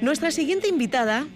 Nuestra siguiente invitada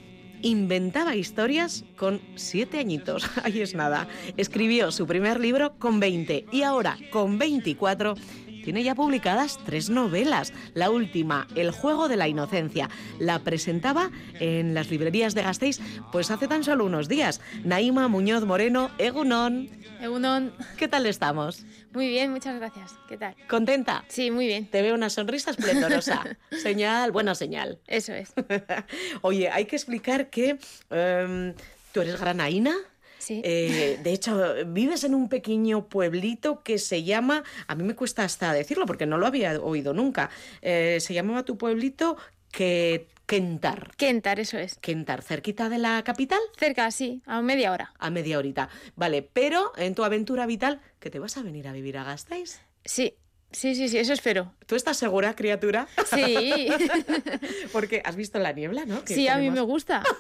inventaba historias con siete añitos. Ahí es nada. Escribió su primer libro con 20 y ahora con 24 tiene ya publicadas tres novelas. La última, El juego de la inocencia, la presentaba en las librerías de Gasteiz pues hace tan solo unos días. Naima Muñoz Moreno, Egunon. Egunon. ¿Qué tal estamos? Muy bien, muchas gracias. ¿Qué tal? ¿Contenta? Sí, muy bien. Te veo una sonrisa esplendorosa. señal, buena señal. Eso es. Oye, hay que explicar que em, tú eres granaína. Sí. Eh, de hecho, vives en un pequeño pueblito que se llama, a mí me cuesta hasta decirlo porque no lo había oído nunca, eh, se llamaba tu pueblito que Kentar. Kentar, eso es. Kentar, cerquita de la capital. Cerca, sí, a media hora. A media horita. Vale, pero en tu aventura vital, ¿que te vas a venir a vivir a Gasteiz? Sí, sí, sí, sí, eso espero. ¿Tú estás segura, criatura? Sí. Porque has visto la niebla, ¿no? Que sí, a mí me gusta.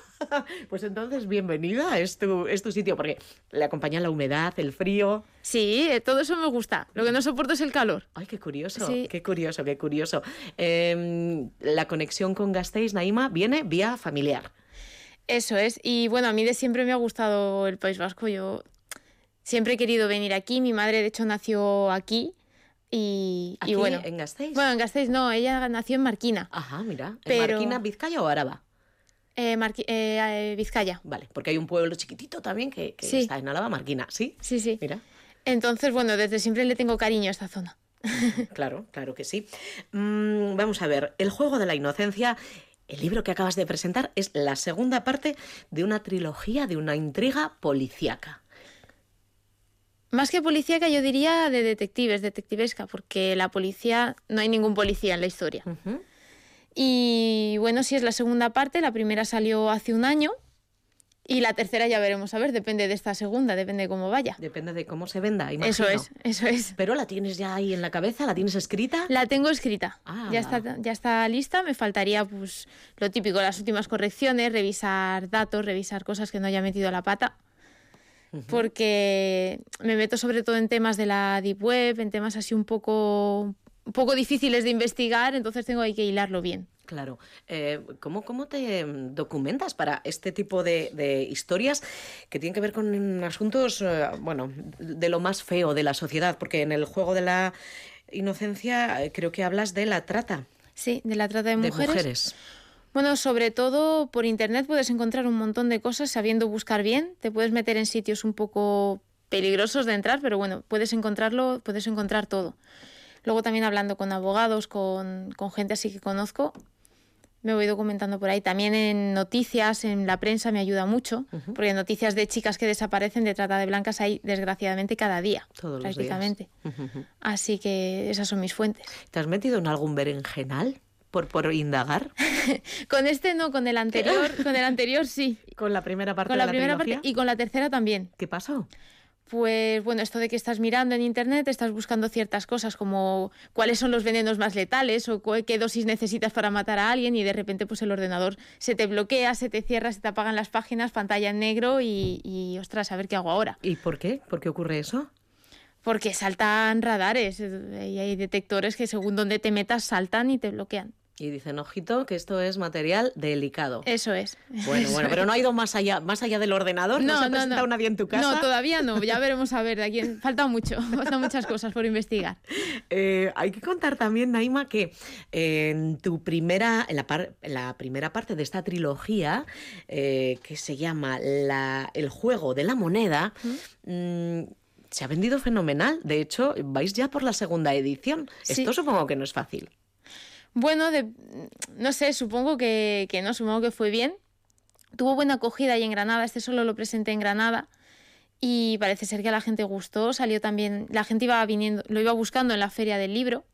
Pues entonces, bienvenida, es tu, es tu sitio, porque le acompaña la humedad, el frío. Sí, eh, todo eso me gusta. Lo que no soporto es el calor. Ay, qué curioso, Sí. qué curioso, qué curioso. Em, la conexión con Gasteiz, Naima, viene vía familiar. Eso es. Y bueno, a mí de siempre me ha gustado el País Vasco. Yo siempre he querido venir aquí. Mi madre, de hecho, nació aquí. Y, Aquí, y bueno. en Gasteiz. Bueno, en Gasteiz no, ella nació en Marquina. Ajá, mira. ¿En Marquina, Vizcaya o Araba? Eh, Marqui- eh, eh, Vizcaya. Vale, porque hay un pueblo chiquitito también que, que Sí. está en Álava, Marquina, ¿sí? Sí, sí. Mira, Entonces, bueno, desde siempre le tengo cariño a esta zona. claro, claro que sí. Mm, vamos a ver, El juego de la inocencia, el libro que acabas de presentar, es la segunda parte de una trilogía, de una intriga policíaca. Más que policíaca, yo diría de detectives, detectivesca, porque la policía, no hay ningún policía en la historia. Ujú. Y bueno, si es la segunda parte, la primera salió hace un año y la tercera ya veremos a ver, depende de esta segunda, depende de cómo vaya. Depende de cómo se venda, imagino. Eso es, eso es. Pero la tienes ya ahí en la cabeza, la tienes escrita. La tengo escrita, Ah. ya, está, ya está lista, me faltaría pues lo típico, las últimas correcciones, revisar datos, revisar cosas que no haya metido la pata. Porque me meto sobre todo en temas de la deep web, en temas así un poco, un poco difíciles de investigar, entonces tengo ahí que hilarlo bien. Claro. Eh, ¿cómo, ¿Cómo te mm, documentas para este tipo de, de historias que tienen que ver con asuntos, eh, bueno, de lo más feo de la sociedad? Porque en el juego de la inocencia eh, creo que hablas de la trata Sí, de la trata de de mujeres. Bueno, sobre todo por internet puedes encontrar un montón de cosas sabiendo buscar bien. Te puedes meter en sitios un poco peligrosos de entrar, pero bueno, puedes encontrarlo, puedes encontrar todo. Luego también hablando con abogados, con, con gente así que conozco, me voy documentando por ahí. También en noticias, en la prensa me ayuda mucho, porque noticias de chicas que desaparecen de trata de blancas hay desgraciadamente cada día, Todos los días. prácticamente. Así que esas son mis fuentes. ¿Te has metido en algún berenjenal por, por indagar? Con este no, con el anterior, con el anterior sí. Con la primera parte Con de la primera trilogía? parte y con la tercera también. ¿Qué pasó? Pues bueno, esto de que estás mirando en internet, estás buscando ciertas cosas como cuáles son los venenos más letales o qué dosis necesitas para matar a alguien y de repente pues el ordenador se te bloquea, se te cierra, se te apagan las páginas, pantalla en negro y, y ostras, a ver qué hago ahora. ¿Y por qué? ¿Por qué ocurre eso? Porque saltan radares eh, y hay detectores que según donde te metas saltan y te bloquean. Y dicen, ojito, que esto es material delicado. Eso es. Bueno, bueno, pero no ha ido más allá, más allá del ordenador. No, se ha presentado nadie en tu casa. No, todavía no. Ya veremos a ver. De aquí en- falta mucho. Faltan muchas cosas por investigar. Eh, hay que contar también, Naima, que en tu primera, en la, par- en la primera parte de esta trilogía, eh, que se llama la- El juego de la moneda, mm, se ha vendido fenomenal. De hecho, vais ya por la segunda edición. Sí. Esto supongo que no es fácil. Bueno, de- no sé, supongo que, que no, supongo que fue bien. Tuvo buena acogida ahí en Granada, este solo lo presenté en Granada y parece ser que a la gente gustó, salió también, la gente iba viniendo, lo iba buscando en la feria del libro.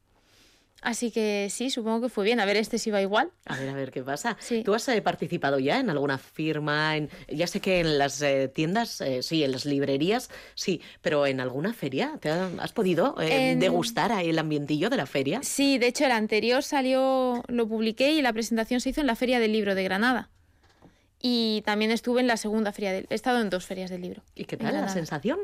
Así que sí, supongo que fue bien. A ver, este sí va igual. A ver, a ver qué pasa. Sí. ¿Tú has eh, participado ya en alguna firma? En, ya sé que en las eh, tiendas, eh, sí, en las librerías, sí, pero en alguna feria, ¿te ha- has podido eh, En- degustar ahí el ambientillo de la feria? Sí, de hecho el anterior salió, lo publiqué y la presentación se hizo en la Feria del Libro de Granada. y también estuve en la segunda feria del... He estado en dos ferias del libro. ¿Y qué tal la sensación?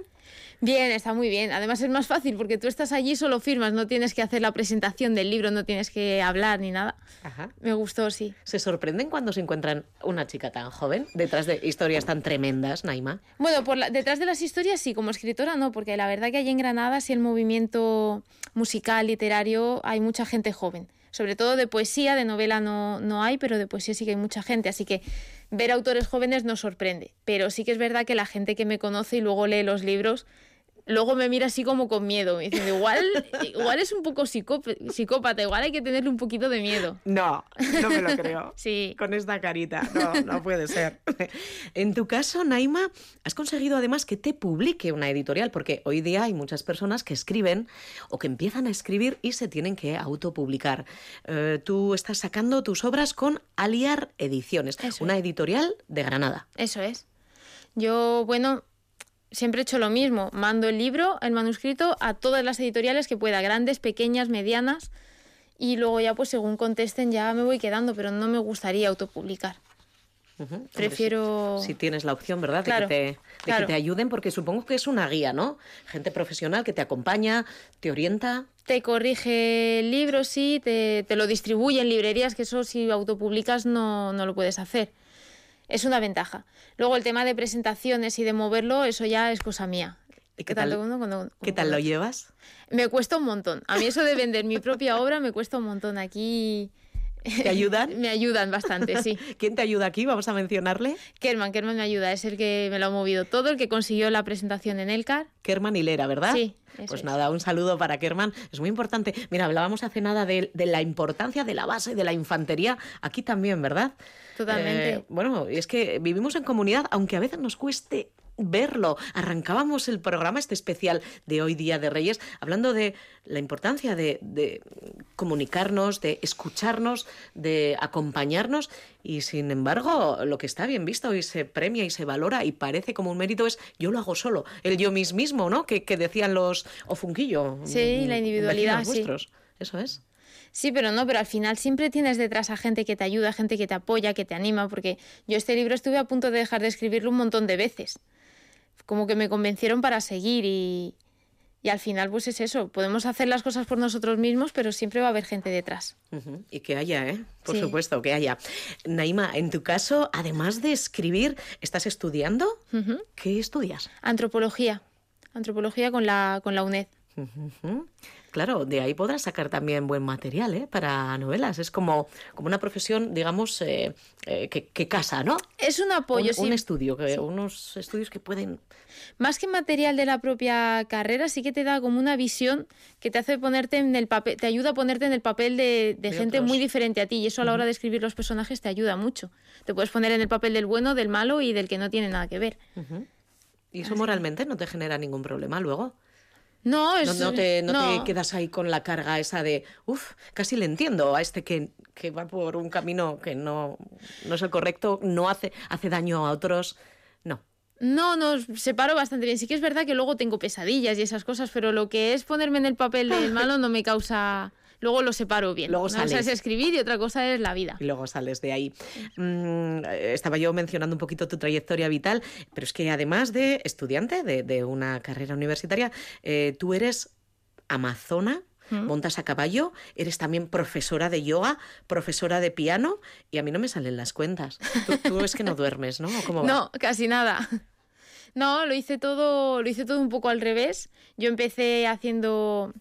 Bien, está muy bien. Además es más fácil porque tú estás allí, solo firmas, no tienes que hacer la presentación del libro, no tienes que hablar ni nada. Ajá. Me gustó, sí. ¿Se sorprenden cuando se encuentran una chica tan joven detrás de historias tan tremendas, Naima? Bueno, por la- detrás de las historias sí, como escritora no, porque la verdad que allí en Granada, sí el movimiento musical, literario, hay mucha gente joven. Sobre todo de poesía, de novela no, no hay, pero de poesía sí que hay mucha gente. Así que ver autores jóvenes nos sorprende. Pero sí que es verdad que la gente que me conoce y luego lee los libros, luego me mira así como con miedo. Me dicen, igual, igual es un poco psicóp- psicópata, igual hay que tenerle un poquito de miedo. No, no me lo creo. Sí. Con esta carita. No, no puede ser. En tu caso, Naima, has conseguido además que te publique una editorial, porque hoy día hay muchas personas que escriben o que empiezan a escribir y se tienen que autopublicar. Eh, tú estás sacando tus obras con Aliar Ediciones, Eso una es. editorial de Granada. Eso es. Yo, bueno, siempre he hecho lo mismo. Mando el libro, el manuscrito, a todas las editoriales que pueda, grandes, pequeñas, medianas. Y luego ya, pues según contesten, ya me voy quedando, pero no me gustaría autopublicar. Hombre, Prefiero... Si tienes la opción, ¿verdad? Claro, de, que te, de claro. que te ayuden, porque supongo que es una guía, ¿no? Gente profesional que te acompaña, te orienta. Te corrige el libro, sí, te, te lo distribuye en librerías, que eso si autopublicas no, no lo puedes hacer. Es una ventaja. Luego el tema de presentaciones y de moverlo, eso ya es cosa mía. ¿Y qué tal, como- ¿qué tal lo llevas? Me cuesta un montón. A mí eso de vender mi propia obra me cuesta un montón. Aquí ¿Te ayudan? me ayudan bastante, sí. ¿Quién te ayuda aquí? Vamos a mencionarle. Kerman, Kerman me ayuda, es el que me lo ha movido todo, el que consiguió la presentación en Elcar. Kerman Hilera, ¿verdad? Sí, eso Pues es. nada, un saludo para Kerman. Es muy importante. Mira, hablábamos hace nada de, de la importancia de la base de la infantería. Aquí también, ¿verdad? Totalmente. Eh, bueno, y es que vivimos en comunidad, aunque a veces nos cueste verlo. Arrancábamos el programa, este especial de hoy Día de Reyes, hablando de la importancia de, de comunicarnos, de escucharnos, de acompañarnos y sin embargo lo que está bien visto y se premia y se valora y parece como un mérito es yo lo hago solo, el yo mismo, ¿no? Que, que decían los Ofunquillo. Sí, la mm, individualidad, sí. vuestros. Eso es. Sí, pero no, pero al final siempre tienes detrás a gente que te ayuda, gente que te apoya, que te anima, porque yo este libro estuve a punto de dejar de escribirlo un montón de veces. Como que me convencieron para seguir y, y al final pues es eso, podemos hacer las cosas por nosotros mismos, pero siempre va a haber gente detrás. Y que haya, ¿eh? Por Sí. supuesto, que haya. Naima, en tu caso, además de escribir, ¿estás estudiando? ¿Qué estudias? Antropología, antropología con la, con la UNED. Claro, de ahí podrás sacar también buen material ¿eh? para novelas. Es como, como una profesión, digamos, eh, eh, que, que casa, ¿no? Es un apoyo, un, sí. un estudio, que, unos estudios que pueden... Más que material de la propia carrera, sí que te da como una visión que te hace ponerte en el papel, te ayuda a ponerte en el papel de, de De gente otros. muy diferente a ti. Y eso a la hora de escribir los personajes te ayuda mucho. Te puedes poner en el papel del bueno, del malo y del que no tiene nada que ver. Y eso moralmente no te genera ningún problema luego. No, es, No, no te, no te quedas ahí con la carga esa de, uff, casi le entiendo a este que, que va por un camino que no, no es el correcto, no hace, hace daño a otros. No. No, no, separo bastante bien. Sí que es verdad que luego tengo pesadillas y esas cosas, pero lo que es ponerme en el papel del malo no me causa... Luego lo separo bien. Luego Una cosa es escribir y otra cosa es la vida. Y luego sales de ahí. Mm, estaba yo mencionando un poquito tu trayectoria vital, pero es que además de estudiante de, de una carrera universitaria, eh, tú eres amazona, montas a caballo, eres también profesora de yoga, profesora de piano, y a mí no me salen las cuentas. Tú, tú es que no duermes, ¿no? ¿O ¿Cómo va? No, casi nada. No, lo hice todo, lo hice todo un poco al revés. Yo empecé haciendo,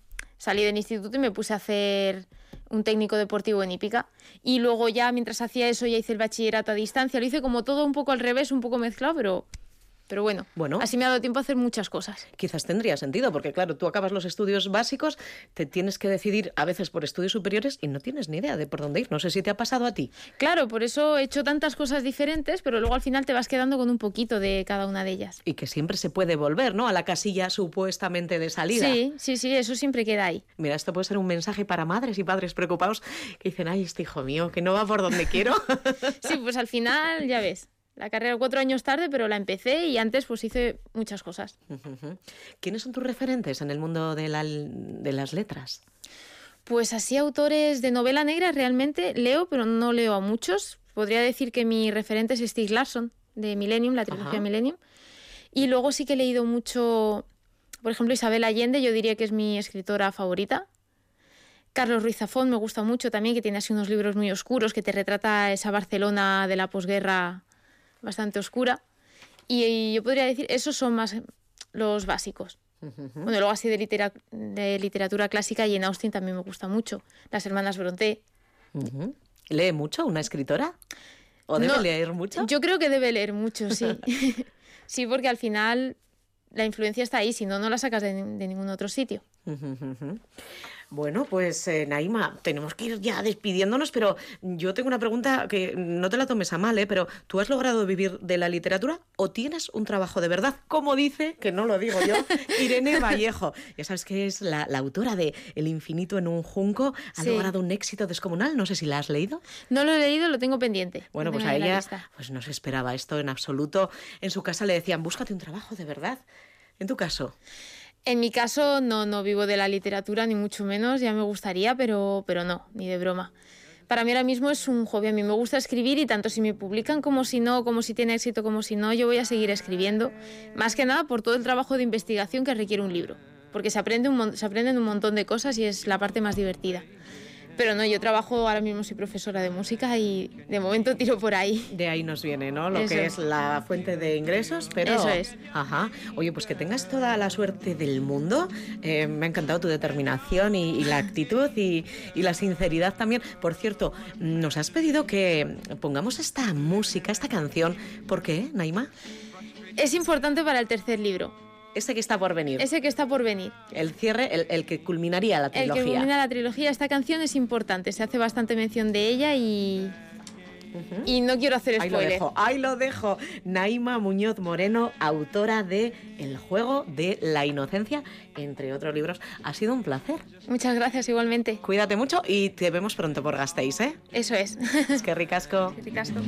salí del instituto y me puse a hacer un técnico deportivo en hípica. Y luego ya, mientras hacía eso, ya hice el bachillerato a distancia. Lo hice como todo un poco al revés, un poco mezclado, pero, pero bueno, Bueno. así me ha dado tiempo a hacer muchas cosas. Quizás tendría sentido, porque claro, tú acabas los estudios básicos, te tienes que decidir a veces por estudios superiores y no tienes ni idea de por dónde ir. No sé si te ha pasado a ti. Claro, por eso he hecho tantas cosas diferentes, pero luego al final te vas quedando con un poquito de cada una de ellas. Y que siempre se puede volver, ¿no? A la casilla supuestamente de salida. Sí, sí, sí, eso siempre queda ahí. Mira, esto puede ser un mensaje para madres y padres preocupados que dicen, ay, este hijo mío, que no va por donde quiero. Sí, pues al final, ya ves, la carrera cuatro años tarde, pero la empecé y antes pues hice muchas cosas. ¿Quiénes son tus referentes en el mundo de, la- de las letras? Pues así autores de novela negra realmente leo, pero no leo a muchos. podría decir que mi referente es Stieg Larsson, de Millennium, la trilogía Millennium. Y luego sí que he leído mucho, por ejemplo, Isabel Allende, yo diría que es mi escritora favorita. Carlos Ruiz Zafón me gusta mucho también, que tiene así unos libros muy oscuros, que te retrata esa Barcelona de la posguerra bastante oscura. Y, yo podría decir, esos son más los básicos. Bueno, luego así de, de, literatura clásica, y en Austin también me gusta mucho. Las hermanas Bronte. ¿Lee mucho una escritora? ¿O debe leer mucho? Yo creo que debe leer mucho, sí. sí, porque al final la influencia está ahí, si no, no la sacas de, de ningún otro sitio. Bueno, pues eh, Naima, tenemos que ir ya despidiéndonos, pero yo tengo una pregunta que no te la tomes a mal, ¿eh? pero ¿tú has logrado vivir de la literatura o tienes un trabajo de verdad? Como dice, que no lo digo yo, Irene Vallejo. Ya sabes que es la, autora de El infinito en un junco, ha logrado un éxito descomunal, no sé si la has leído. No lo he leído, lo tengo pendiente. Bueno, pues a ella pues no se esperaba esto en absoluto. En su casa le decían, búscate un trabajo de verdad. En tu caso. En mi caso no, no vivo de la literatura, ni mucho menos, ya me gustaría, pero, pero no, ni de broma. Para mí ahora mismo es un hobby, a mí me gusta escribir y tanto si me publican como si no, como si tiene éxito como si no, yo voy a seguir escribiendo, más que nada por todo el trabajo de investigación que requiere un libro, porque se, aprende un, se aprenden un montón de cosas y es la parte más divertida. Pero no, yo trabajo ahora mismo, soy profesora de música y de momento tiro por ahí. De ahí nos viene, ¿no? Lo que es la fuente de ingresos, pero... Eso es. Ajá. Oye, pues que tengas toda la suerte del mundo. Eh, me ha encantado tu determinación y, la actitud y, y, la sinceridad también. Por cierto, nos has pedido que pongamos esta música, esta canción. ¿Por qué, Naima? Es importante para el tercer libro. Ese que está por venir. Ese que está por venir. El cierre, el, que culminaría la trilogía. El que culmina la trilogía. Esta canción es importante, se hace bastante mención de ella y... Y no quiero hacer spoiler. Ahí lo dejo, ahí lo dejo. Naima Muñoz Moreno, autora de El juego de la inocencia, entre otros libros. Ha sido un placer. Muchas gracias, igualmente. Cuídate mucho y te vemos pronto por Gasteiz, ¿eh? Eso es. Es que ricasco. ricasco.